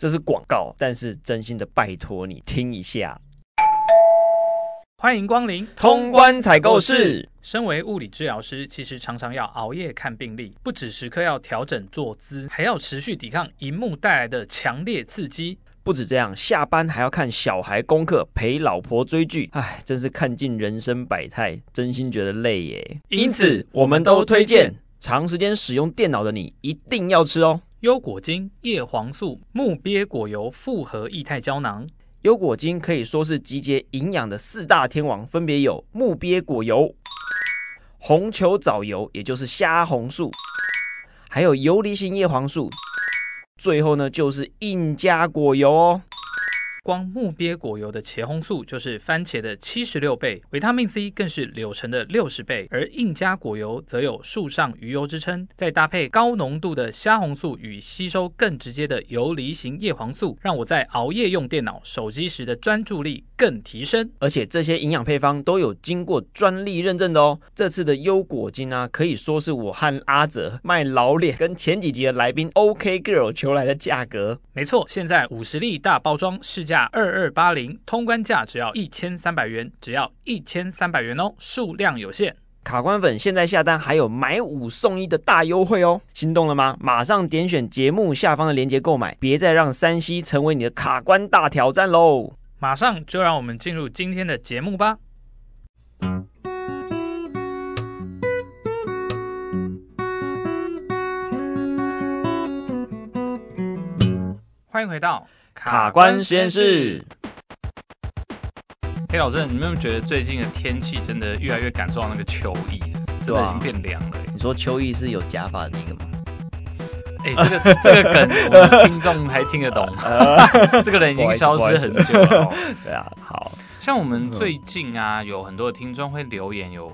这是广告，但是真心的拜托你听一下。欢迎光临通关采购室。身为物理治疗师，其实常常要熬夜看病例，不止时刻要调整坐姿，还要持续抵抗荧幕带来的强烈刺激。不止这样，下班还要看小孩功课，陪老婆追剧，唉，真是看尽人生百态，真心觉得累耶。因此，我们都推荐长时间使用电脑的你一定要吃哦。优果精叶黄素木鳖果油复合液态胶囊，优果精可以说是集结营养的四大天王，分别有木鳖果油、红球藻油，也就是虾红素，还有游离型叶黄素，最后呢就是印加果油哦。光木鳖果油的茄红素就是番茄的七十六倍，维他命 C 更是柳橙的六十倍，而印加果油则有树上鱼油之称。再搭配高浓度的虾红素与吸收更直接的游离型叶黄素，让我在熬夜用电脑、手机时的专注力更提升。而且这些营养配方都有经过专利认证的哦。这次的优果精啊，可以说是我和阿泽卖老脸跟前几集的来宾 OK Girl 求来的价格。没错，现在五十粒大包装市价二二八零，通关价只要一千三百元，只要一千三百元哦，数量有限。卡关粉现在下单还有买五送一的大优惠哦，心动了吗？马上点选节目下方的链接购买，别再让山西成为你的卡关大挑战喽！马上就让我们进入今天的节目吧。欢迎回到。卡关实验室，黑老师，你们有没有觉得最近的天气真的越来越感受到那个秋意了？真的已经变凉了。你说秋意是有假发的那个吗？哎、欸，这个这个梗，我们听众还听得懂？这个人已经消失很久了。对啊，好像我们最近啊，有很多的听众会留言，有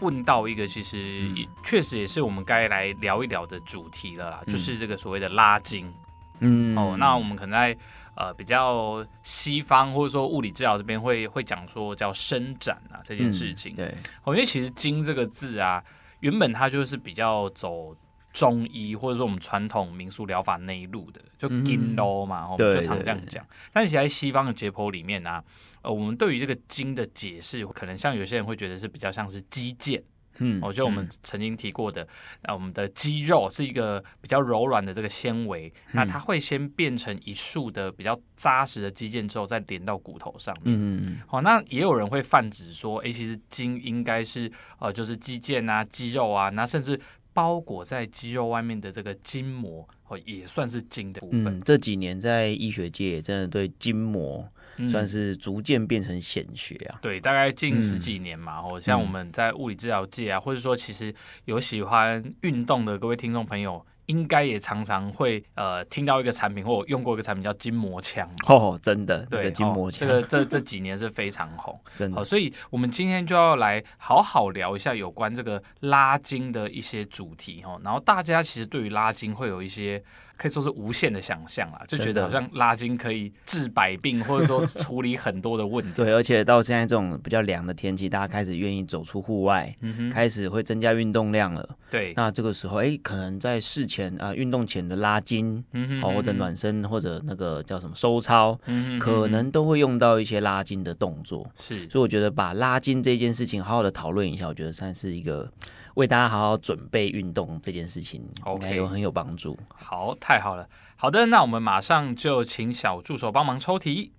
问到一个，其实确实也是我们该来聊一聊的主题了啦，就是这个所谓的拉筋。嗯，哦，那我们可能在。呃，比较西方或者说物理治疗这边会会讲说叫伸展啊这件事情，嗯、对，因为其实“筋”这个字啊，原本它就是比较走中医或者说我们传统民俗疗法那一路的，就“筋咯”嘛，我们就常这样讲。但是其实在西方的解剖里面呢、啊，呃，我们对于这个“筋”的解释，可能像有些人会觉得是比较像是肌腱。嗯，我觉得我们曾经提过的，那、嗯、我们的肌肉是一个比较柔软的这个纤维，嗯、那它会先变成一束的比较扎实的肌腱之后，再连到骨头上面。嗯嗯好，那也有人会泛指说，哎、欸，其实筋应该是呃，就是肌腱啊、肌肉啊，那甚至包裹在肌肉外面的这个筋膜，哦，也算是筋的部分。嗯，这几年在医学界也真的对筋膜。算是逐渐变成显学啊，对，大概近十几年嘛，哦、嗯，像我们在物理治疗界啊，嗯、或者说其实有喜欢运动的各位听众朋友。应该也常常会呃听到一个产品或用过一个产品叫筋膜枪哦，真的对，这个筋膜枪，这个这这几年是非常红，真的。好，所以我们今天就要来好好聊一下有关这个拉筋的一些主题哈。然后大家其实对于拉筋会有一些可以说是无限的想象啊，就觉得好像拉筋可以治百病，或者说处理很多的问题。对，而且到现在这种比较凉的天气，大家开始愿意走出户外，嗯哼，开始会增加运动量了。对，那这个时候哎，可能在事前。前啊，运动前的拉筋，嗯哼，或者暖身，或者那个叫什么收操，嗯哼，可能都会用到一些拉筋的动作。是，所以我觉得把拉筋这件事情好好的讨论一下，我觉得算是一个为大家好好准备运动这件事情，OK，有很有帮助。好，太好了。好的，那我们马上就请小助手帮忙抽题。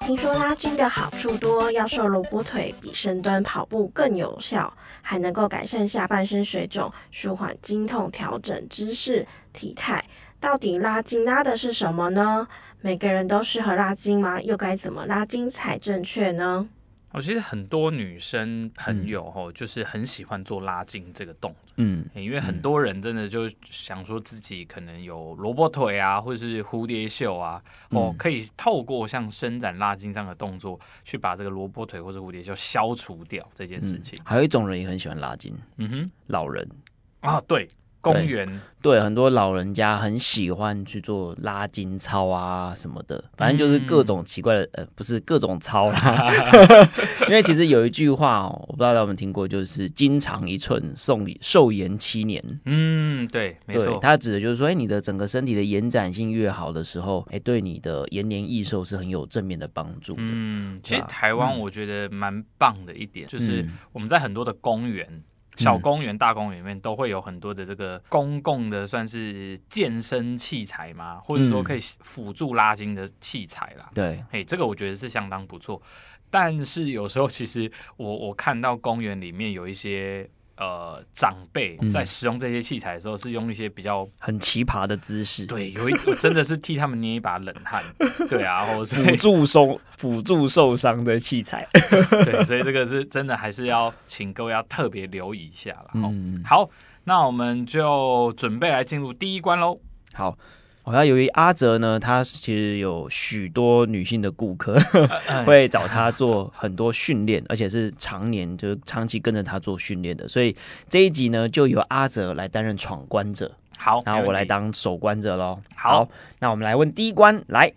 听说拉筋的好处多，要瘦萝卜腿比深蹲跑步更有效，还能够改善下半身水肿、舒缓经痛、调整姿势、体态。到底拉筋拉的是什么呢？每个人都适合拉筋吗？又该怎么拉筋才正确呢？我其实很多女生朋友哦，就是很喜欢做拉筋这个动作，嗯，因为很多人真的就想说自己可能有萝卜腿啊，或者是蝴蝶袖啊，哦，可以透过像伸展拉筋这样的动作，去把这个萝卜腿或者蝴蝶袖消除掉这件事情。还有一种人也很喜欢拉筋，嗯哼，老人啊，对。公园。对，很多老人家很喜欢去做拉筋操啊什么的，反正就是各种奇怪的，嗯、呃，不是各种操啦。因为其实有一句话哦，我不知道大家有没有听过，就是“筋长一寸，寿寿延七年”。嗯，对，没错，它指的就是说，哎，你的整个身体的延展性越好的时候，哎，对你的延年益寿是很有正面的帮助的。嗯，其实台湾我觉得蛮棒的一点，嗯、就是我们在很多的公园。小公园、大公园里面都会有很多的这个公共的算是健身器材嘛，或者说可以辅助拉筋的器材啦。对，嘿，这个我觉得是相当不错。但是有时候其实我我看到公园里面有一些。呃，长辈在使用这些器材的时候，是用一些比较很奇葩的姿势。对，有一我真的是替他们捏一把冷汗。对啊，或者辅助受 辅助受伤的器材。对，所以这个是真的，还是要请各位要特别留意一下了。嗯，好，那我们就准备来进入第一关喽。好。好像由于阿哲呢，他其实有许多女性的顾客 会找他做很多训练，而且是常年就是长期跟着他做训练的，所以这一集呢就由阿哲来担任闯关者。好，然后我来当守关者喽。好，好，那我们来问第一关，来。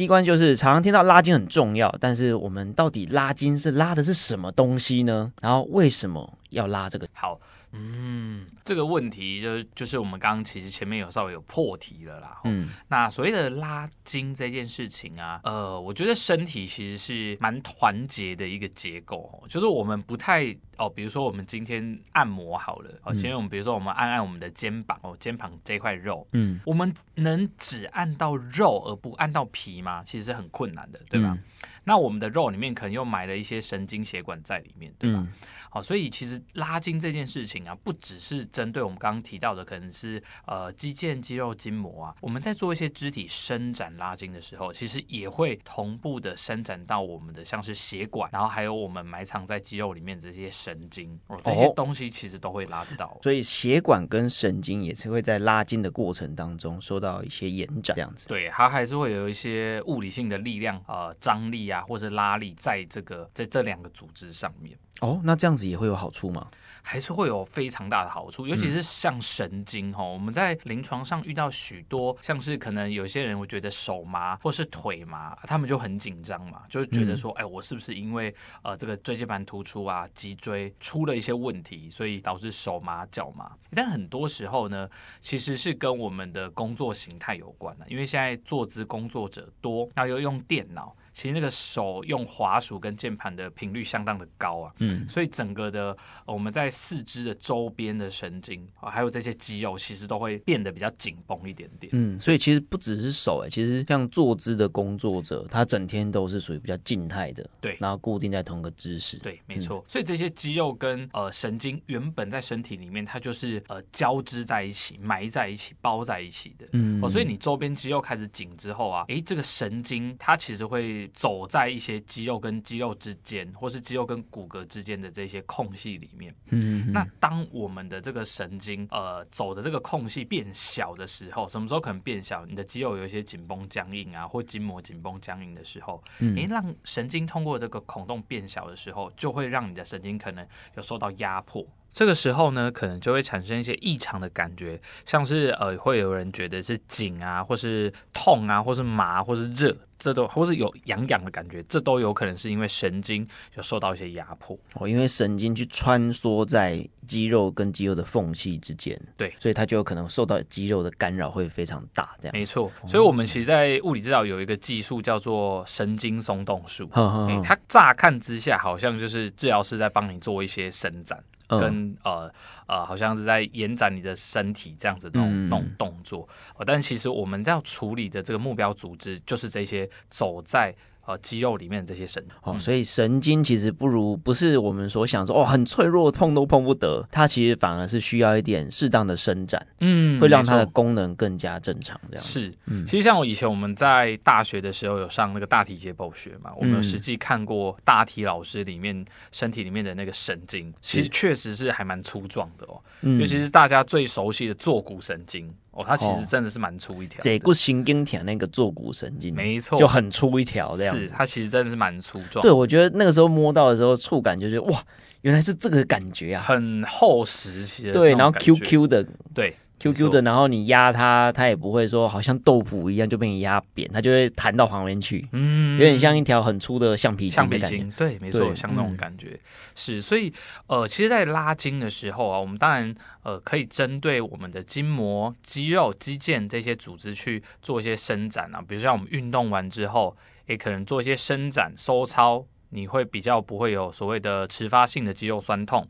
第一关就是常常听到拉筋很重要，但是我们到底拉筋是拉的是什么东西呢？然后为什么要拉这个？好。嗯，这个问题就就是我们刚刚其实前面有稍微有破题了啦。嗯，那所谓的拉筋这件事情啊，呃，我觉得身体其实是蛮团结的一个结构，就是我们不太哦，比如说我们今天按摩好了，哦，今天我们比如说我们按按我们的肩膀哦，肩膀这块肉，嗯，我们能只按到肉而不按到皮吗？其实是很困难的，对吧？嗯那我们的肉里面可能又埋了一些神经血管在里面，对吧？嗯、好，所以其实拉筋这件事情啊，不只是针对我们刚刚提到的，可能是呃肌腱、肌肉、筋膜啊。我们在做一些肢体伸展拉筋的时候，其实也会同步的伸展到我们的像是血管，然后还有我们埋藏在肌肉里面的这些神经，哦，这些东西其实都会拉得到。所以血管跟神经也是会在拉筋的过程当中受到一些延展，这样子。对，它还是会有一些物理性的力量，呃，张力啊。或者拉力在这个在这两个组织上面哦，那这样子也会有好处吗？还是会有非常大的好处，尤其是像神经哈，嗯、我们在临床上遇到许多，像是可能有些人会觉得手麻或是腿麻，他们就很紧张嘛，就觉得说，哎、嗯，我是不是因为呃这个椎间盘突出啊，脊椎出了一些问题，所以导致手麻脚麻？但很多时候呢，其实是跟我们的工作形态有关的，因为现在坐姿工作者多，然后又用电脑。其实那个手用滑鼠跟键盘的频率相当的高啊，嗯，所以整个的我们在四肢的周边的神经啊，还有这些肌肉，其实都会变得比较紧绷一点点。嗯，所以其实不只是手哎，其实像坐姿的工作者，他整天都是属于比较静态的，对，然后固定在同个姿势。对，没错。嗯，所以这些肌肉跟呃神经原本在身体里面，它就是呃交织在一起、埋在一起、包在一起的。嗯，哦，所以你周边肌肉开始紧之后啊，诶，这个神经它其实会。走在一些肌肉跟肌肉之间，或是肌肉跟骨骼之间的这些空隙里面。嗯，那当我们的这个神经呃走的这个空隙变小的时候，什么时候可能变小？你的肌肉有一些紧绷僵硬啊，或筋膜紧绷僵硬的时候，嗯，诶，让神经通过这个孔洞变小的时候，就会让你的神经可能有受到压迫。这个时候呢，可能就会产生一些异常的感觉，像是呃，会有人觉得是紧啊，或是痛啊，或是麻，或是热，这都或是有痒痒的感觉，这都有可能是因为神经有受到一些压迫。哦，因为神经去穿梭在肌肉跟肌肉的缝隙之间，对，所以它就有可能受到肌肉的干扰会非常大，这样。没错。所以我们其实，在物理治疗有一个技术叫做神经松动术，嗯，它乍看之下好像就是治疗师在帮你做一些伸展。跟呃呃，好像是在延展你的身体这样子那种那种动作，嗯、但其实我们要处理的这个目标组织就是这些走在。呃，肌肉里面的这些神哦，所以神经其实不如不是我们所想说哦，很脆弱，碰都碰不得。它其实反而是需要一点适当的伸展，嗯，会让它的功能更加正常。这样是，嗯，其实像我以前我们在大学的时候有上那个大体解剖学嘛，我们有实际看过大体老师里面身体里面的那个神经，其实确实是还蛮粗壮的哦，嗯，尤其是大家最熟悉的坐骨神经。哦，它其实真的是蛮粗一条，这个神经条那个坐骨神经，没错，就很粗一条这样子。是，它其实真的是蛮粗壮。对，我觉得那个时候摸到的时候，触感就是哇，原来是这个感觉啊，很厚实，其实对，然后 Q Q 的，对。Q Q 的，然后你压它，它也不会说好像豆腐一样就被你压扁，它就会弹到旁边去，嗯，有点像一条很粗的橡皮筋，橡皮筋，对，没错，像那种感觉、嗯、是。所以，呃，其实，在拉筋的时候啊，我们当然呃可以针对我们的筋膜、肌肉、肌腱这些组织去做一些伸展啊，比如像我们运动完之后，也可能做一些伸展、收操，你会比较不会有所谓的迟发性的肌肉酸痛。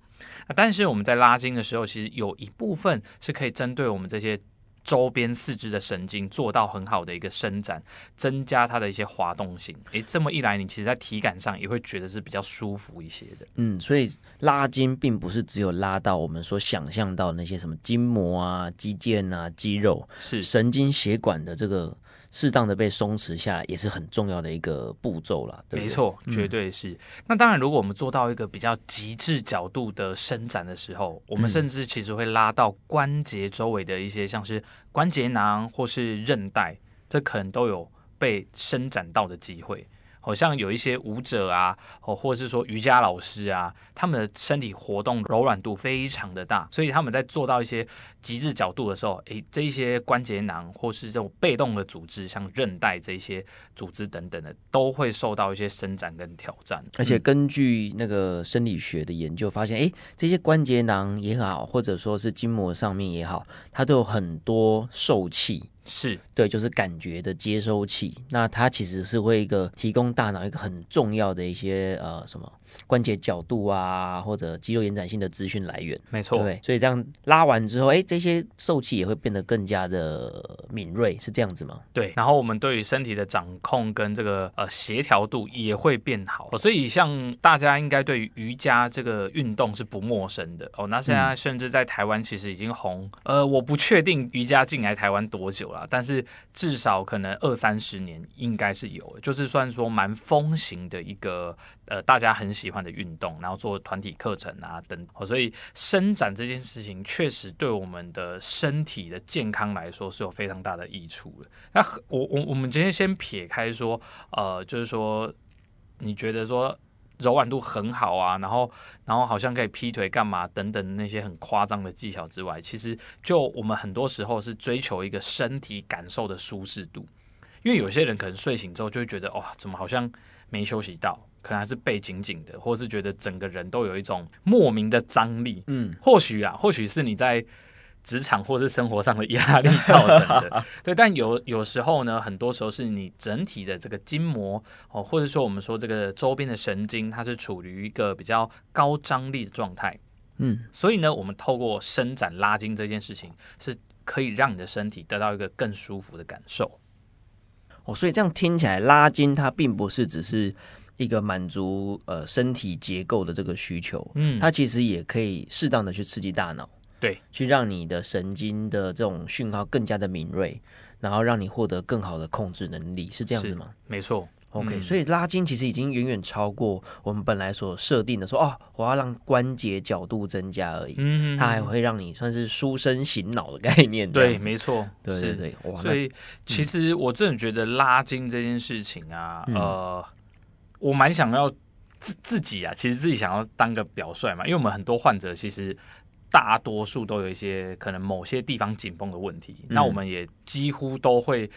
但是我们在拉筋的时候，其实有一部分是可以针对我们这些周边四肢的神经做到很好的一个伸展，增加它的一些滑动性。诶，这么一来，你其实在体感上也会觉得是比较舒服一些的。嗯，所以拉筋并不是只有拉到我们所想象到那些什么筋膜啊、肌腱啊、肌肉，是神经血管的这个。适当的被松弛下来也是很重要的一个步骤了，对对，没错，绝对是。嗯、那当然，如果我们做到一个比较极致角度的伸展的时候，我们甚至其实会拉到关节周围的一些，像是关节囊或是韧带，这可能都有被伸展到的机会。好像有一些舞者啊，哦，或者是说瑜伽老师啊，他们的身体活动柔软度非常的大，所以他们在做到一些极致角度的时候，诶，这一些关节囊或是这种被动的组织，像韧带这些组织等等的，都会受到一些伸展跟挑战。而且根据那个生理学的研究发现，诶，这些关节囊也好，或者说是筋膜上面也好，它都有很多受器。是对，就是感觉的接收器。那它其实是会一个提供大脑一个很重要的一些呃什么。关节角度啊，或者肌肉延展性的资讯来源，没错，对，所以这样拉完之后，哎，这些受器也会变得更加的敏锐，是这样子吗？对，然后我们对于身体的掌控跟这个呃协调度也会变好，所以像大家应该对于瑜伽这个运动是不陌生的哦。那现在甚至在台湾其实已经红，嗯、呃，我不确定瑜伽进来台湾多久了，但是至少可能二三十年应该是有，就是算说蛮风行的一个。呃，大家很喜欢的运动，然后做团体课程啊等，所以伸展这件事情确实对我们的身体的健康来说是有非常大的益处的。那我我我们今天先撇开说，呃，就是说你觉得说柔软度很好啊，然后然后好像可以劈腿干嘛等等那些很夸张的技巧之外，其实就我们很多时候是追求一个身体感受的舒适度，因为有些人可能睡醒之后就会觉得哇，怎么好像没休息到。可能还是背紧紧的，或是觉得整个人都有一种莫名的张力。嗯，或许啊，或许是你在职场或是生活上的压力 造成的。对，但有有时候呢，很多时候是你整体的这个筋膜哦，或者说我们说这个周边的神经，它是处于一个比较高张力的状态。嗯，所以呢，我们透过伸展拉筋这件事情，是可以让你的身体得到一个更舒服的感受。哦，所以这样听起来，拉筋它并不是只是。一个满足呃身体结构的这个需求，嗯，它其实也可以适当的去刺激大脑，对，去让你的神经的这种讯号更加的敏锐，然后让你获得更好的控制能力，是这样子吗？没错，OK，嗯，所以拉筋其实已经远远超过我们本来所设定的说，哦，我要让关节角度增加而已，嗯，它还会让你算是舒身醒脑的概念，对，没错，对对对，哇，所以其实我真的觉得拉筋这件事情啊，嗯，呃。我蛮想要自自己啊，其实自己想要当个表率嘛，因为我们很多患者其实大多数都有一些可能某些地方紧绷的问题，嗯、那我们也几乎都会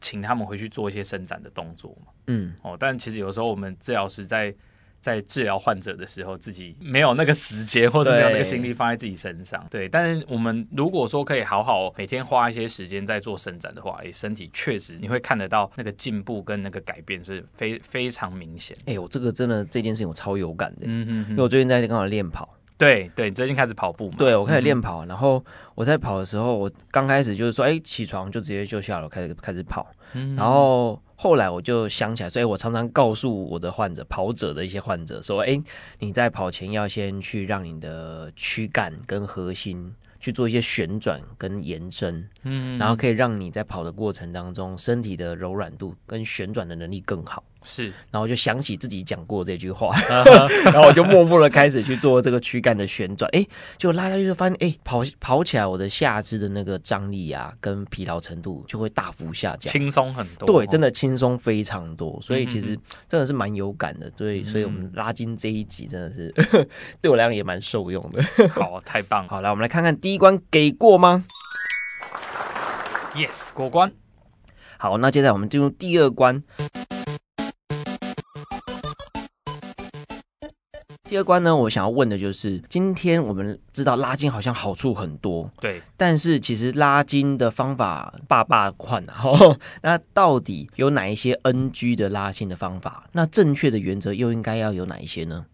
请他们回去做一些伸展的动作嘛。嗯，哦，但其实有时候我们治疗师在。在治疗患者的时候，自己没有那个时间，或者没有那个心力放在自己身上。对，对，但是我们如果说可以好好每天花一些时间在做伸展的话，哎，身体确实你会看得到那个进步跟那个改变是非非常明显。哎，我这个真的这件事情我超有感的，嗯嗯，因为我最近在刚好练跑。对对，最近开始跑步嘛？对，我开始练跑，嗯、然后我在跑的时候，我刚开始就是说，哎，起床就直接就下楼开始开始跑，嗯、然后。后来我就想起来，所以我常常告诉我的患者、跑者的一些患者说：“哎，你在跑前要先去让你的躯干跟核心去做一些旋转跟延伸，嗯，然后可以让你在跑的过程当中，身体的柔软度跟旋转的能力更好。是，然后就想起自己讲过这句话，然后我就默默的开始去做这个躯干的旋转，哎，就拉下去就发现，哎，跑跑起来，我的下肢的那个张力啊，跟疲劳程度就会大幅下降，轻松很多，对，真的轻松非常多，所以其实真的是蛮有感的，对，所以我们拉筋这一集真的是 对我来讲也蛮受用的。好，太棒。了，好，来我们来看看第一关给过吗？Yes，过关。好，那接下来我们进入第二关。第二关呢，我想要问的就是，今天我们知道拉筋好像好处很多，对，但是其实拉筋的方法百百款啊，吼，那到底有哪一些 NG 的拉筋的方法？那正确的原则又应该要有哪一些呢？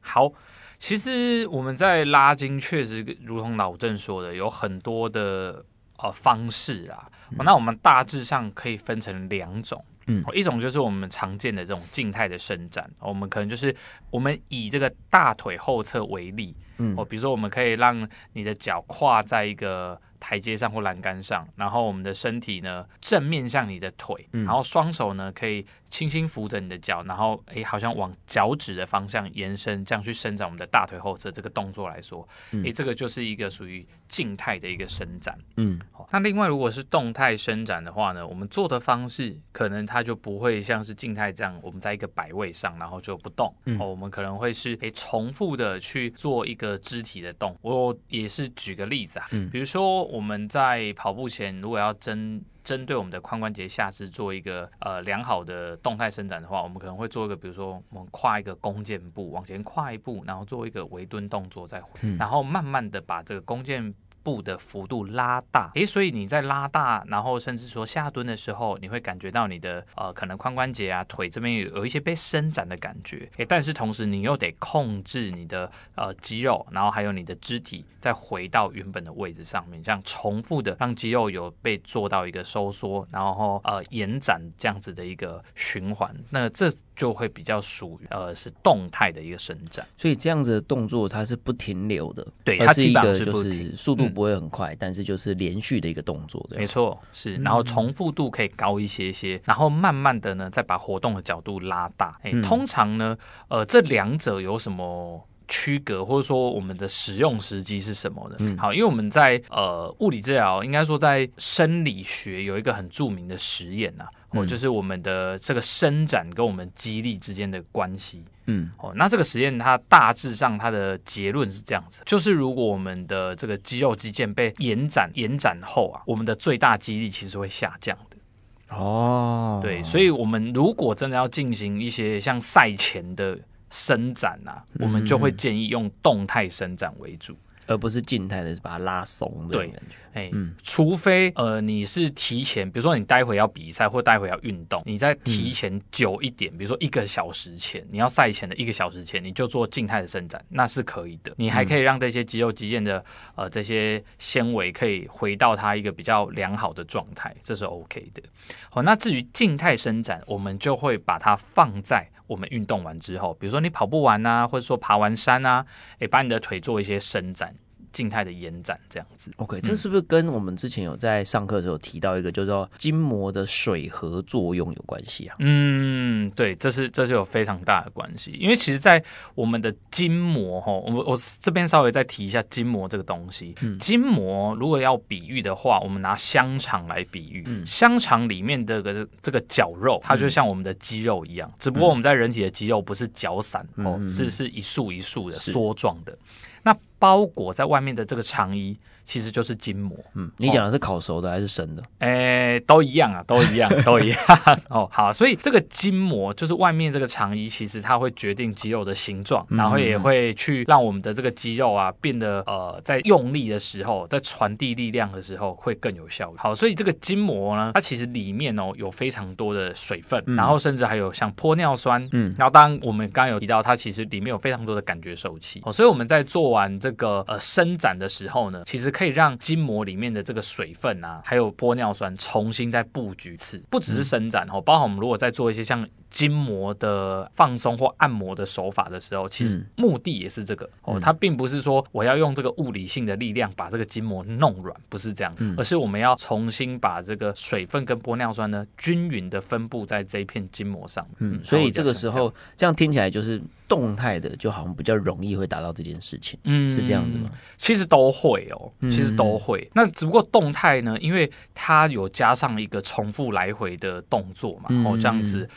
好，其实我们在拉筋确实如同老郑说的，有很多的呃方式啊，嗯，那我们大致上可以分成两种。嗯，一种就是我们常见的这种静态的伸展，我们可能就是我们以这个大腿后侧为例，嗯，哦，比如说我们可以让你的脚跨在一个台阶上或栏杆上，然后我们的身体呢正面向你的腿，然后双手呢可以轻轻扶着你的脚，然后诶，好像往脚趾的方向延伸，这样去伸展我们的大腿后侧。这个动作来说，诶，这个就是一个属于静态的一个伸展。嗯，好，那另外如果是动态伸展的话呢，我们做的方式可能它就不会像是静态这样，我们在一个摆位上，然后就不动。嗯，哦，我们可能会是诶重复的去做一个肢体的动。我也是举个例子啊，嗯，比如说我们在跑步前如果要针针对我们的髋关节下肢做一个呃良好的动态伸展的话，我们可能会做一个，比如说我们跨一个弓箭步，往前跨一步，然后做一个微蹲动作再然后慢慢的把这个弓箭步的幅度拉大，诶，所以你在拉大，然后甚至说下蹲的时候，你会感觉到你的呃可能髋关节啊腿这边有有一些被伸展的感觉，诶，但是同时你又得控制你的呃肌肉，然后还有你的肢体再回到原本的位置上面，这样重复的让肌肉有被做到一个收缩，然后呃延展这样子的一个循环，那这就会比较属于呃是动态的一个伸展，所以这样子的动作它是不停留的，对，它基本上是不停，速度。不会很快，但是就是连续的一个动作，没错，是，然后重复度可以高一些些，然后慢慢的呢，再把活动的角度拉大。哎，通常呢，呃，这两者有什么区隔，或者说我们的使用时机是什么的？嗯，好，因为我们在呃物理治疗，应该说在生理学有一个很著名的实验呐、啊，哦，就是我们的这个伸展跟我们肌力之间的关系。嗯，哦，那这个实验它大致上它的结论是这样子，就是如果我们的这个肌肉肌腱被延展延展后啊，我们的最大肌力其实会下降的。哦，对，所以我们如果真的要进行一些像赛前的伸展啊，我们就会建议用动态伸展为主。而不是静态的，是把它拉松的感觉。哎，嗯，除非呃你是提前，比如说你待会要比赛或待会要运动，你在提前久一点，嗯、比如说一个小时前，你要赛前的一个小时前，你就做静态的伸展，那是可以的。你还可以让这些肌肉肌腱的呃这些纤维可以回到它一个比较良好的状态，这是 OK 的。好，那至于静态伸展，我们就会把它放在我们运动完之后，比如说你跑步完啊，或者说爬完山啊，诶，把你的腿做一些伸展。静态的延展这样子，OK，这是不是跟我们之前有在上课的时候提到一个，就是说筋膜的水合作用有关系啊？嗯，对，这是这是有非常大的关系，因为其实，在我们的筋膜哈，我我这边稍微再提一下筋膜这个东西。嗯，筋膜如果要比喻的话，我们拿香肠来比喻，嗯，香肠里面的个这个绞肉，它就像我们的肌肉一样，只不过我们在人体的肌肉不是绞散哦，是是一束一束的梭状的。那包裹在外面的这个肠衣，其实就是筋膜。嗯，你讲的是烤熟的还是生的？哎、欸，都一样啊，都一样，都一样。哦，好，所以这个筋膜就是外面这个肠衣，其实它会决定肌肉的形状，然后也会去让我们的这个肌肉啊变得呃，在用力的时候，在传递力量的时候会更有效。好，所以这个筋膜呢，它其实里面哦有非常多的水分，然后甚至还有像玻尿酸。嗯，然后当然我们刚刚有提到，它其实里面有非常多的感觉受器。哦，所以我们在做完这个呃伸展的时候呢，其实可以让筋膜里面的这个水分啊，还有玻尿酸重新再布局一次，不只是伸展哦，包括我们如果在做一些像筋膜的放松或按摩的手法的时候，其实目的也是这个、嗯、哦，它并不是说我要用这个物理性的力量把这个筋膜弄软，不是这样，嗯、而是我们要重新把这个水分跟玻尿酸呢均匀的分布在这一片筋膜上。嗯，所以这个时候这样听起来就是动态的，就好像比较容易会达到这件事情。嗯，是这样子吗？其实都会哦，其实都会。嗯、那只不过动态呢，因为它有加上一个重复来回的动作嘛，哦、这样子。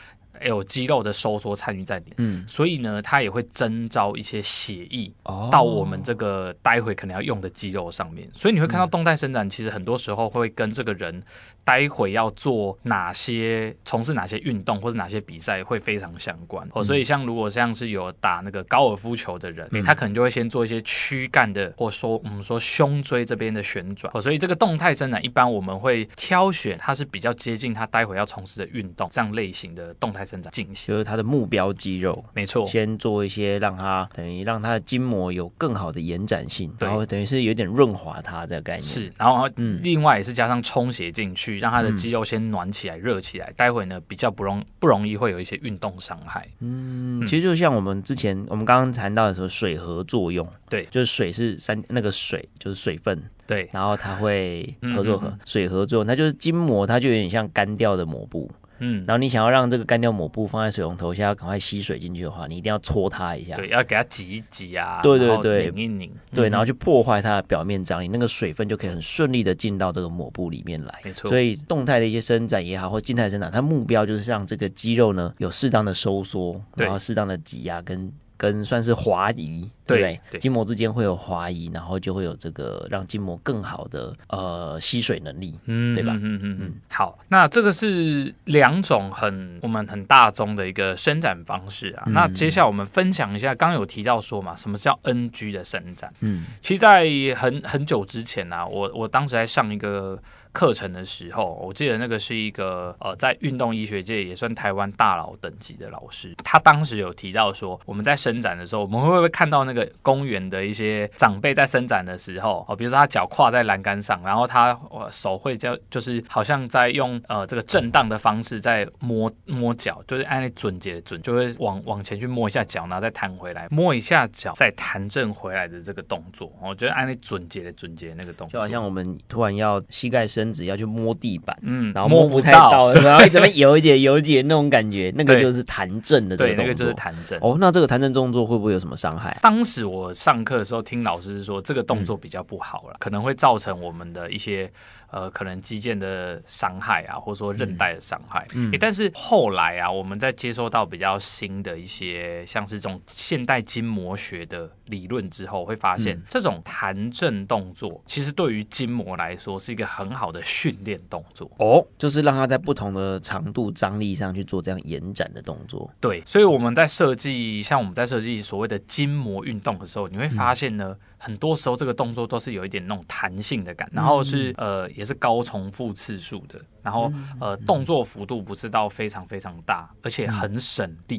有肌肉的收缩参与在里面，嗯，所以呢，它也会征召一些血液到我们这个待会可能要用的肌肉上面，所以你会看到动态伸展，其实很多时候会跟这个人。待会要做哪些、从事哪些运动或者哪些比赛会非常相关。哦，所以像如果像是有打那个高尔夫球的人，他可能就会先做一些躯干的，或者说我们说胸椎这边的旋转。哦，所以这个动态伸展一般我们会挑选它是比较接近他待会要从事的运动这样类型的动态伸展进行，就是他的目标肌肉，没错，先做一些让他等于让他的筋膜有更好的延展性，然后等于是有点润滑它的概念，是，然后嗯，另外也是加上充血进去。让他的肌肉先暖起来、热起来，待会呢比较不容不容易会有一些运动伤害。嗯，其实就像我们之前我们刚刚谈到的时候，水合作用，对，就是水是三那个水就是水分，对，然后它会合作合水合作，它就是筋膜，它就有点像干掉的抹布。嗯，然后你想要让这个干掉抹布放在水龙头下，赶快吸水进去的话，你一定要搓它一下，对，要给它挤一挤啊，对对对，拧一拧，对，然后去破坏它的表面张力，那个水分就可以很顺利的进到这个抹布里面来，没错。所以动态的一些伸展也好，或静态伸展，它目标就是让这个肌肉呢有适当的收缩，然后适当的挤压跟。跟算是滑移，对不对？筋膜之间会有滑移，然后就会有这个让筋膜更好的呃吸水能力，嗯，对吧？嗯嗯嗯，嗯。好，那这个是两种很我们很大宗的一个伸展方式啊。嗯、那接下来我们分享一下，刚有提到说嘛，什么叫 NG 的伸展？嗯，其实，在很很久之前呢、啊，我我当时在上一个。课程的时候，我记得那个是一个呃，在运动医学界也算台湾大佬等级的老师。他当时有提到说，我们在伸展的时候，我们会不会看到那个公园的一些长辈在伸展的时候，哦，比如说他脚跨在栏杆上，然后他手会叫，就是好像在用呃这个震荡的方式在摸摸脚，就是按那准节的准，就会往往前去摸一下脚，然后再弹回来，摸一下脚再弹正回来的这个动作，我觉得按那准节的准节那个动作，就好像我们突然要膝盖伸。只要去摸地板，嗯，然后摸不太到，然后一直在 游解游解那种感觉，那个就是弹震的这个动作，对，那个就是弹震。哦，那这个弹震动作会不会有什么伤害？当时我上课的时候听老师说，这个动作比较不好了，嗯、可能会造成我们的一些。呃，可能肌腱的伤害啊，或者说韧带的伤害。嗯、欸，但是后来啊，我们在接收到比较新的一些，像是这种现代筋膜学的理论之后，会发现这种弹震动作，其实对于筋膜来说是一个很好的训练动作。哦，就是让它在不同的长度张力上去做这样延展的动作。对，所以我们在设计，像我们在设计所谓的筋膜运动的时候，你会发现呢。嗯很多时候这个动作都是有一点那种弹性的感，然后是呃也是高重复次数的，然后呃动作幅度不是到非常非常大，而且很省力，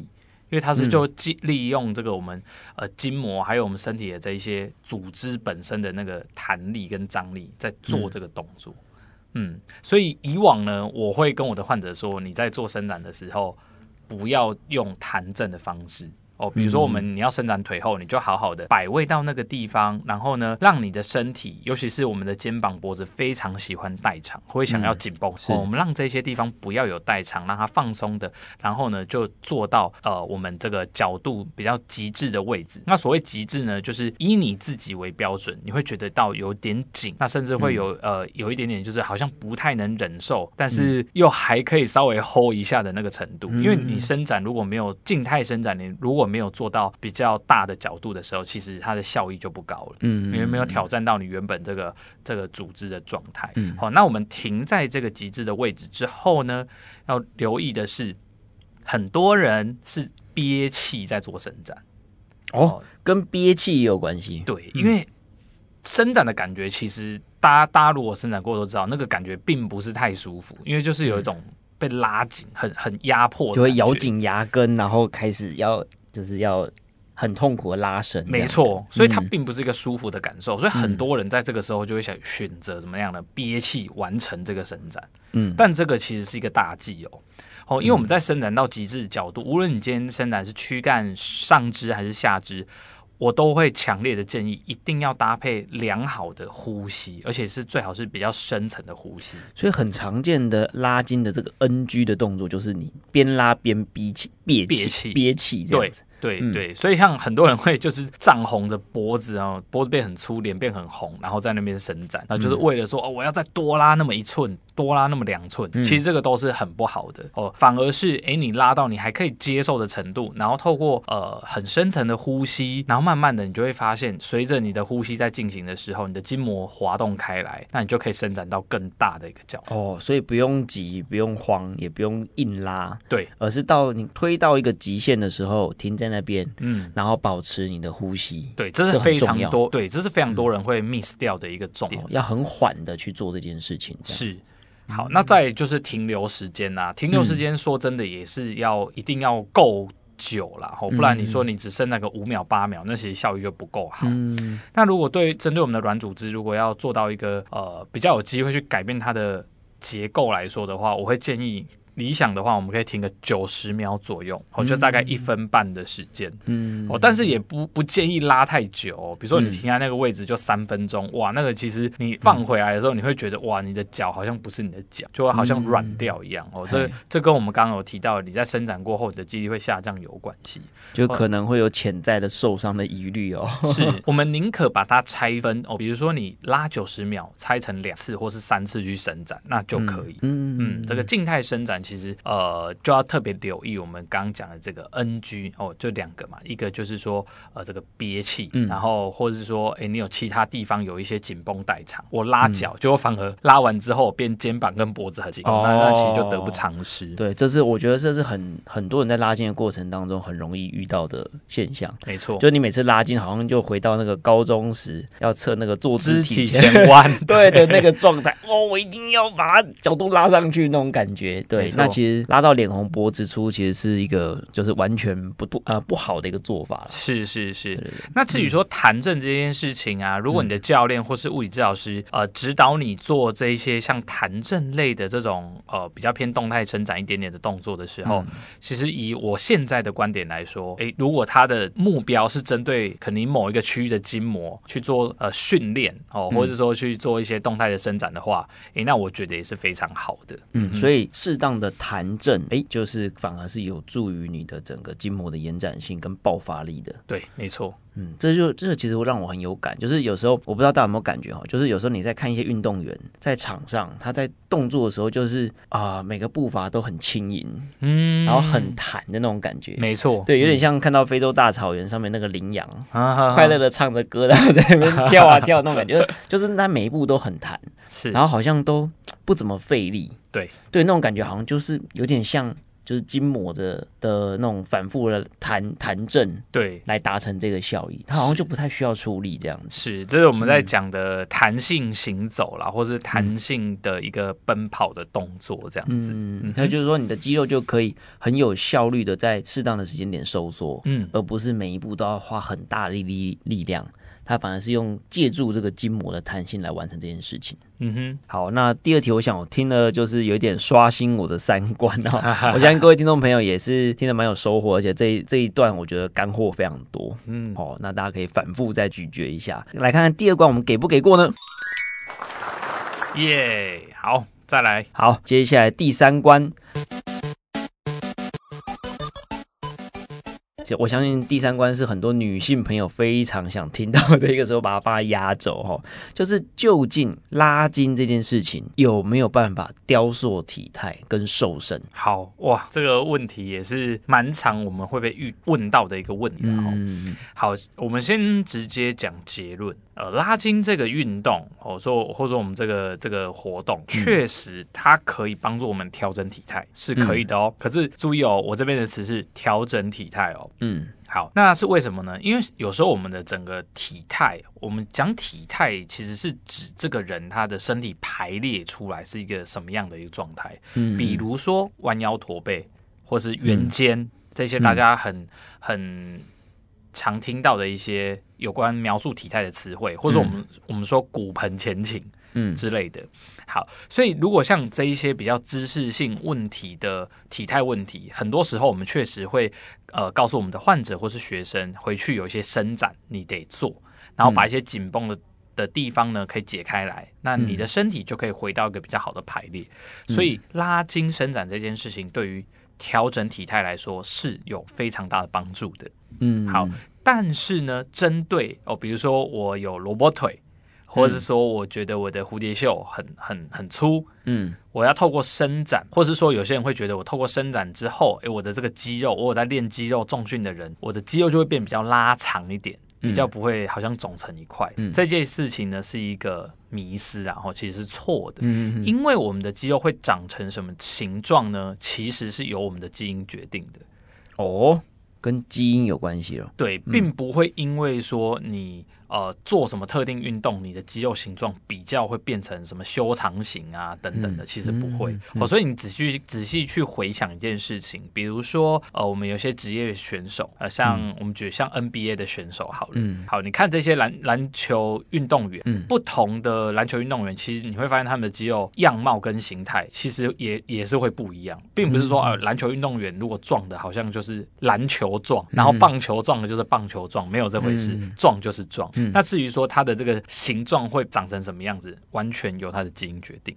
因为它是就利用这个我们呃筋膜还有我们身体的这一些组织本身的那个弹力跟张力在做这个动作，嗯，嗯所以以往呢我会跟我的患者说，你在做伸展的时候不要用弹正的方式。哦，比如说我们你要伸展腿后，你就好好的摆位到那个地方，然后呢，让你的身体，尤其是我们的肩膀、脖子，非常喜欢代偿，会想要紧绷。哦，我们让这些地方不要有代偿，让它放松的，然后呢，就做到呃我们这个角度比较极致的位置。那所谓极致呢，就是以你自己为标准，你会觉得到有点紧，那甚至会有呃有一点点就是好像不太能忍受，但是又还可以稍微 hold 一下的那个程度。因为你伸展如果没有静态伸展，你如果没有做到比较大的角度的时候，其实它的效益就不高了。嗯，因为没有挑战到你原本这个这个组织的状态。嗯，好，那我们停在这个极致的位置之后呢，要留意的是，很多人是憋气在做伸展。哦，跟憋气也有关系。对，因为伸展的感觉，其实大家大家如果伸展过都知道，那个感觉并不是太舒服，因为就是有一种。被拉紧，很很压迫，就会咬紧牙根，然后开始要就是要很痛苦的拉伸。没错，所以它并不是一个舒服的感受，嗯、所以很多人在这个时候就会想选择怎么样的憋气完成这个伸展。嗯，但这个其实是一个大忌哦。哦，因为我们在伸展到极致的角度，无论你今天伸展是躯干上肢还是下肢。我都会强烈的建议，一定要搭配良好的呼吸，而且是最好是比较深层的呼吸。所以很常见的拉筋的这个 NG 的动作，就是你边拉边憋气、憋气、憋气这样子。对对对，所以像很多人会就是涨红着脖子，然后脖子变很粗，脸变很红，然后在那边伸展，那就是为了说哦，我要再多拉那么一寸。多拉那么两寸，其实这个都是很不好的哦。反而是，哎，你拉到你还可以接受的程度，然后透过呃很深层的呼吸，然后慢慢的你就会发现，随着你的呼吸在进行的时候，你的筋膜滑动开来，那你就可以伸展到更大的一个角度。哦，所以不用急，不用慌，也不用硬拉，对，而是到你推到一个极限的时候，停在那边，嗯，然后保持你的呼吸。对，这是非常多，对，这是非常多人会 miss 掉的一个重点，要很缓的去做这件事情。是。好，那再就是停留时间啦、啊，停留时间说真的也是要、嗯、一定要够久了，吼，不然你说你只剩那个五秒八秒，那其实效率就不够好。嗯，那如果对针对我们的软组织，如果要做到一个呃比较有机会去改变它的结构来说的话，我会建议。理想的话，我们可以停个九十秒左右，哦，就大概一分半的时间，嗯，哦，但是也不不建议拉太久，哦，比如说你停在那个位置就三分钟，哇，那个其实你放回来的时候，你会觉得哇，你的脚好像不是你的脚，就会好像软掉一样，哦，这这跟我们刚刚有提到，你在伸展过后你的肌力会下降有关系，就可能会有潜在的受伤的疑虑哦。是 我们宁可把它拆分哦，比如说你拉九十秒，拆成两次或是三次去伸展，那就可以，嗯。嗯，这个静态伸展。其实呃，就要特别留意我们刚刚讲的这个 NG 哦，就两个嘛，一个就是说呃这个憋气，嗯、然后或者是说哎、欸、你有其他地方有一些紧绷代偿，我拉脚就反而拉完之后变肩膀跟脖子很紧，哦、那那其实就得不偿失。对，这是我觉得这是很很多人在拉筋的过程当中很容易遇到的现象。没错，就你每次拉筋好像就回到那个高中时要测那个坐姿体前弯。对的那个状态，哦，我一定要把角度拉上去那种感觉。对，那其实。拉到脸红脖子粗，其实是一个就是完全不不呃不好的一个做法。是是是。对对对，那至于说弹正这件事情啊，嗯、如果你的教练或是物理治疗师呃指导你做这一些像弹正类的这种呃比较偏动态伸展一点点的动作的时候，嗯、其实以我现在的观点来说，诶，如果他的目标是针对可能某一个区域的筋膜去做呃训练哦，或者说去做一些动态的伸展的话，诶，那我觉得也是非常好的。嗯，所以适当的弹。震哎，就是反而是有助于你的整个筋膜的延展性跟爆发力的。对，没错。嗯，这就这个其实会让我很有感，就是有时候我不知道大家有没有感觉哈，就是有时候你在看一些运动员在场上，他在动作的时候，就是啊、呃、每个步伐都很轻盈，嗯，然后很弹的那种感觉。没错，对，有点像看到非洲大草原上面那个羚羊，嗯、快乐的唱着歌，然后在那边跳啊跳那种感觉，就是他每一步都很弹，是，然后好像都不怎么费力。对对，那种感觉好像就是有点像。就是筋膜的的那种反复的弹弹震，对，来达成这个效益，它好像就不太需要出力这样子。是，这是我们在讲的弹性行走啦，嗯、或是弹性的一个奔跑的动作这样子。嗯，它就是说你的肌肉就可以很有效率的在适当的时间点收缩，嗯，而不是每一步都要花很大力力力量。它反而是用借助这个筋膜的弹性来完成这件事情。嗯哼，好，那第二题，我想我听了就是有点刷新我的三观啊。我相信各位听众朋友也是听得蛮有收获，而且这一这一段我觉得干货非常多。嗯，好，那大家可以反复再咀嚼一下，来看看第二关我们给不给过呢？耶，好，再来，好，接下来第三关。我相信第三关是很多女性朋友非常想听到的一个时候，把它把它压轴哈，就是究竟拉筋这件事情有没有办法雕塑体态跟瘦身？好哇，这个问题也是蛮常我们会被遇问到的一个问题哈。嗯、好，我们先直接讲结论。呃，拉筋这个运动，哦说或者说我们这个这个活动，确实它可以帮助我们调整体态，是可以的哦。嗯、可是注意哦，我这边的词是调整体态哦。嗯，好，那是为什么呢？因为有时候我们的整个体态，我们讲体态其实是指这个人他的身体排列出来是一个什么样的一个状态。嗯，比如说弯腰驼背，或是圆肩，嗯、这些大家很很。常听到的一些有关描述体态的词汇，或者说我们、嗯、我们说骨盆前倾，嗯之类的。好，所以如果像这一些比较姿势性问题的体态问题，很多时候我们确实会呃告诉我们的患者或是学生，回去有一些伸展你得做，然后把一些紧绷的的地方呢可以解开来，那你的身体就可以回到一个比较好的排列。所以拉筋伸展这件事情对于调整体态来说是有非常大的帮助的。嗯，好，但是呢，针对哦，比如说我有萝卜腿。或者是说，我觉得我的蝴蝶袖很很很粗，嗯，我要透过伸展，或者是说，有些人会觉得我透过伸展之后，诶，我的这个肌肉，我有在练肌肉重训的人，我的肌肉就会变比较拉长一点，比较不会好像肿成一块。嗯，这件事情呢是一个迷思，然后其实是错的。嗯，因为我们的肌肉会长成什么形状呢？其实是由我们的基因决定的。哦，跟基因有关系了。对，并不会因为说你。呃，做什么特定运动，你的肌肉形状比较会变成什么修长型啊等等的，其实不会。哦，所以你仔细仔细去回想一件事情，比如说，呃，我们有些职业选手，呃，像我们觉得像 NBA 的选手好了，嗯，好，你看这些篮篮球运动员，嗯，不同的篮球运动员，其实你会发现他们的肌肉样貌跟形态，其实也也是会不一样，并不是说，呃，篮球运动员如果壮的，好像就是篮球壮，然后棒球壮的就是棒球壮，没有这回事，壮就是壮。那至于说它的这个形状会长成什么样子，完全由它的基因决定。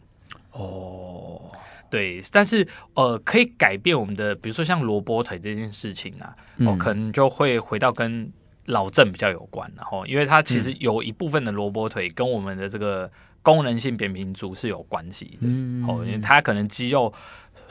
哦，对，但是呃，可以改变我们的，比如说像萝卜腿这件事情啊，哦，可能就会回到跟老郑比较有关，然后因为它其实有一部分的萝卜腿跟我们的这个功能性扁平足是有关系的。嗯，哦，因为它可能肌肉。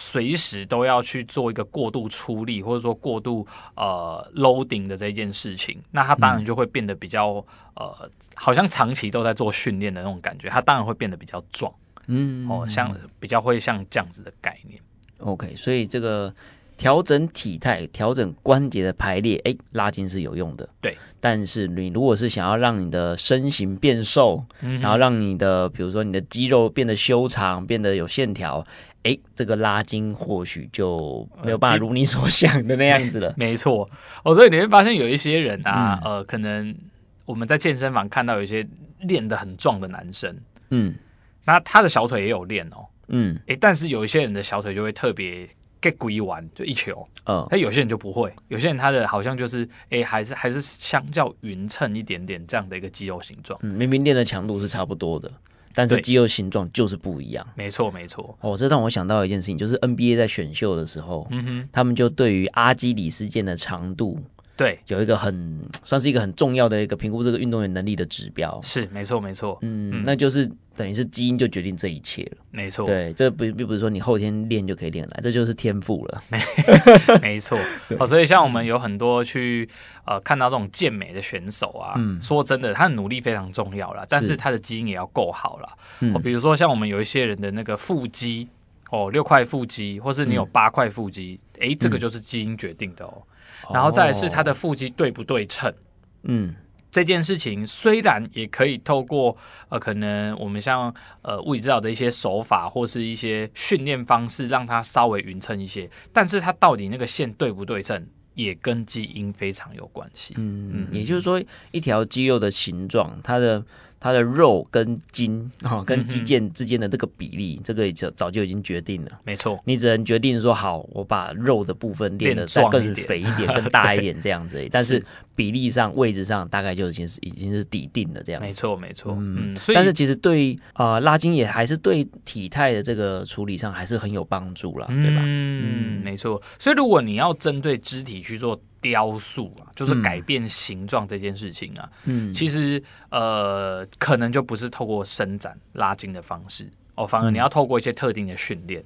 随时都要去做一个过度出力，或者说过度呃 loading 的这件事情，那他当然就会变得比较呃，好像长期都在做训练的那种感觉，他当然会变得比较壮，嗯，哦，像比较会像这样子的概念。OK，所以这个调整体态、调整关节的排列，哎，拉筋是有用的。对，但是你如果是想要让你的身形变瘦，嗯、然后让你的比如说你的肌肉变得修长、变得有线条。哎，这个拉筋或许就没有办法如你所想的那样子了。没错，哦，所以你会发现有一些人啊，嗯、呃，可能我们在健身房看到有一些练得很壮的男生，嗯，那他的小腿也有练哦，嗯，哎，但是有一些人的小腿就会特别 get 鬼玩，就一球，嗯，那有些人就不会，有些人他的好像就是，哎，还是还是相较匀称一点点这样的一个肌肉形状，嗯，明明练的强度是差不多的。但是肌肉形状就是不一样，没错没错。哦，这让我想到一件事情，就是 NBA 在选秀的时候，嗯哼，他们就对于阿基里斯腱的长度。对，有一个很算是一个很重要的一个评估这个运动员能力的指标，是没错没错，嗯，嗯，那就是等于是基因就决定这一切了，没错，对，这不并不是说你后天练就可以练来，这就是天赋了，没 没错，哦，所以像我们有很多去呃看到这种健美的选手啊，嗯，说真的，他的努力非常重要啦，但是他的基因也要够好啦，嗯，哦，比如说像我们有一些人的那个腹肌，哦，六块腹肌，或是你有八块腹肌，哎，嗯，这个就是基因决定的哦。然后再来是他的腹肌对不对称，嗯，这件事情虽然也可以透过呃，可能我们像呃物理治疗的一些手法或是一些训练方式，让它稍微匀称一些，但是它到底那个线对不对称，也跟基因非常有关系。嗯嗯，也就是说，一条肌肉的形状，它的。它的肉跟筋哦，跟肌腱之间的这个比例，嗯、这个早早就已经决定了。没错，你只能决定说好，我把肉的部分练得再更肥一点、更大一点这样子。但是比例上、位置上，大概就已经是已经是底定了这样。没错，没错。嗯，所以但是其实对啊、呃，拉筋也还是对体态的这个处理上还是很有帮助了，对吧？嗯，没错。所以如果你要针对肢体去做。雕塑啊，就是改变形状这件事情啊，嗯，其实呃，可能就不是透过伸展拉筋的方式哦，反而你要透过一些特定的训练。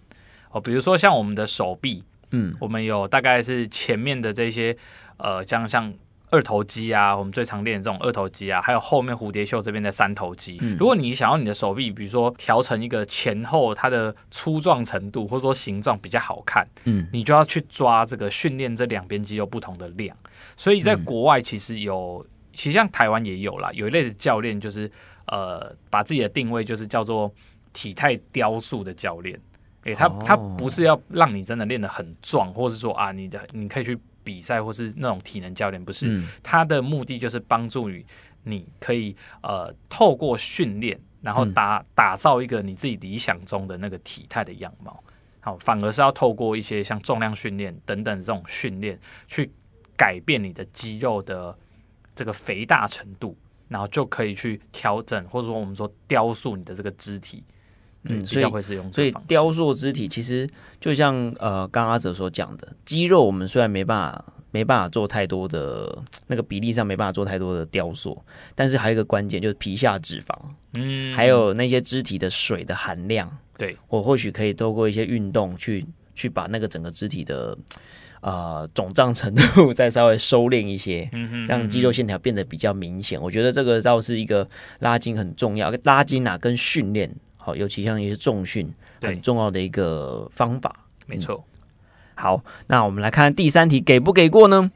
哦，比如说像我们的手臂，嗯，我们有大概是前面的这些呃，像像。二头肌啊，我们最常练的这种二头肌啊，还有后面蝴蝶袖这边的三头肌。嗯、如果你想要你的手臂，比如说调成一个前后它的粗壮程度，或者说形状比较好看，嗯，你就要去抓这个训练这两边肌肉不同的量。所以在国外其实有，嗯、其实像台湾也有啦，有一类的教练就是呃，把自己的定位就是叫做体态雕塑的教练。诶、欸，他他不是要让你真的练得很壮，或是说啊，你的你可以去。比赛或是那种体能教练，不是，他、嗯、的目的就是帮助你，你可以呃透过训练，然后打、嗯、打造一个你自己理想中的那个体态的样貌。好，反而是要透过一些像重量训练等等这种训练，去改变你的肌肉的这个肥大程度，然后就可以去调整，或者说我们说雕塑你的这个肢体。嗯，所以会是用所以雕塑肢体，其实就像呃，刚刚阿哲所讲的，肌肉我们虽然没办法没办法做太多的那个比例上没办法做太多的雕塑，但是还有一个关键就是皮下脂肪，嗯，还有那些肢体的水的含量。对，我或许可以透过一些运动去去把那个整个肢体的呃肿胀程度再稍微收敛一些，嗯哼，让肌肉线条变得比较明显。我觉得这个倒是一个拉筋很重要，拉筋啊跟训练，好，尤其像一些重训很重要的一个方法。没错。好，那我们来看第三题，给不给过呢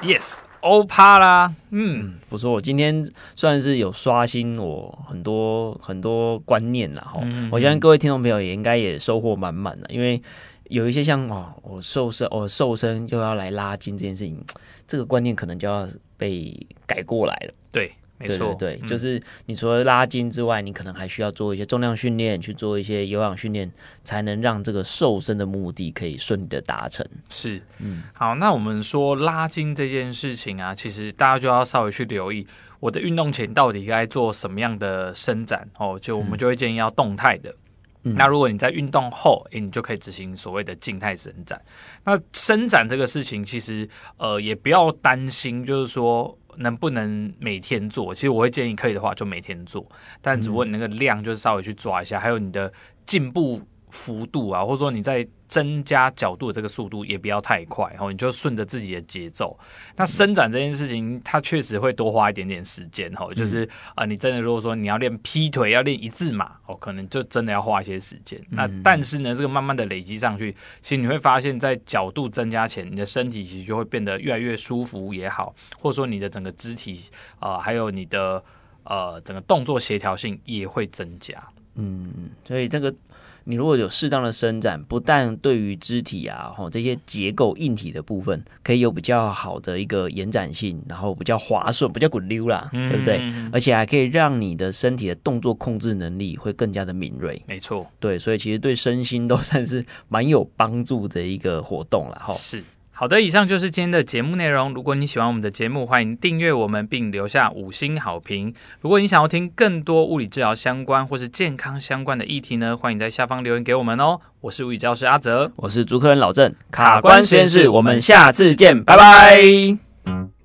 ？Yes。欧趴啦，嗯，不错，我今天算是有刷新我很多很多观念了哈。嗯嗯，我相信各位听众朋友也应该也收获满满的，因为有一些像哦，我瘦身，我瘦身又要来拉筋这件事情，这个观念可能就要被改过来了。对。没错，对，对，对，就是你除了拉筋之外，嗯，你可能还需要做一些重量训练，去做一些有氧训练，才能让这个瘦身的目的可以顺利的达成。是，嗯，好，那我们说拉筋这件事情啊，其实大家就要稍微去留意，我的运动前到底该做什么样的伸展哦，就我们就会建议要动态的。嗯，那如果你在运动后，诶，你就可以执行所谓的静态伸展。那伸展这个事情，其实呃也不要担心，就是说。能不能每天做？其实我会建议可以的话就每天做，但只不过你那个量就是稍微去抓一下，还有你的进步幅度啊，或者说你在增加角度的这个速度也不要太快，然后你就顺着自己的节奏。那伸展这件事情，它确实会多花一点点时间，哈，就是啊、呃，你真的如果说你要练劈腿，要练一字马，哦，可能就真的要花一些时间。那但是呢，这个慢慢的累积上去，其实你会发现在角度增加前，你的身体其实就会变得越来越舒服也好，或者说你的整个肢体啊、呃，还有你的呃整个动作协调性也会增加。嗯，所以这个。你如果有适当的伸展，不但对于肢体啊，吼这些结构硬体的部分，可以有比较好的一个延展性，然后比较滑顺，比较滚溜啦，嗯、对不对？而且还可以让你的身体的动作控制能力会更加的敏锐。没错，对，所以其实对身心都 算是蛮有帮助的一个活动了，哈。是。好的，以上就是今天的节目内容。如果你喜欢我们的节目，欢迎订阅我们并留下五星好评。如果你想要听更多物理治疗相关或是健康相关的议题呢，欢迎在下方留言给我们哦。我是物理教师阿泽，我是主客人老郑，卡关实验室，我们下次见，拜拜。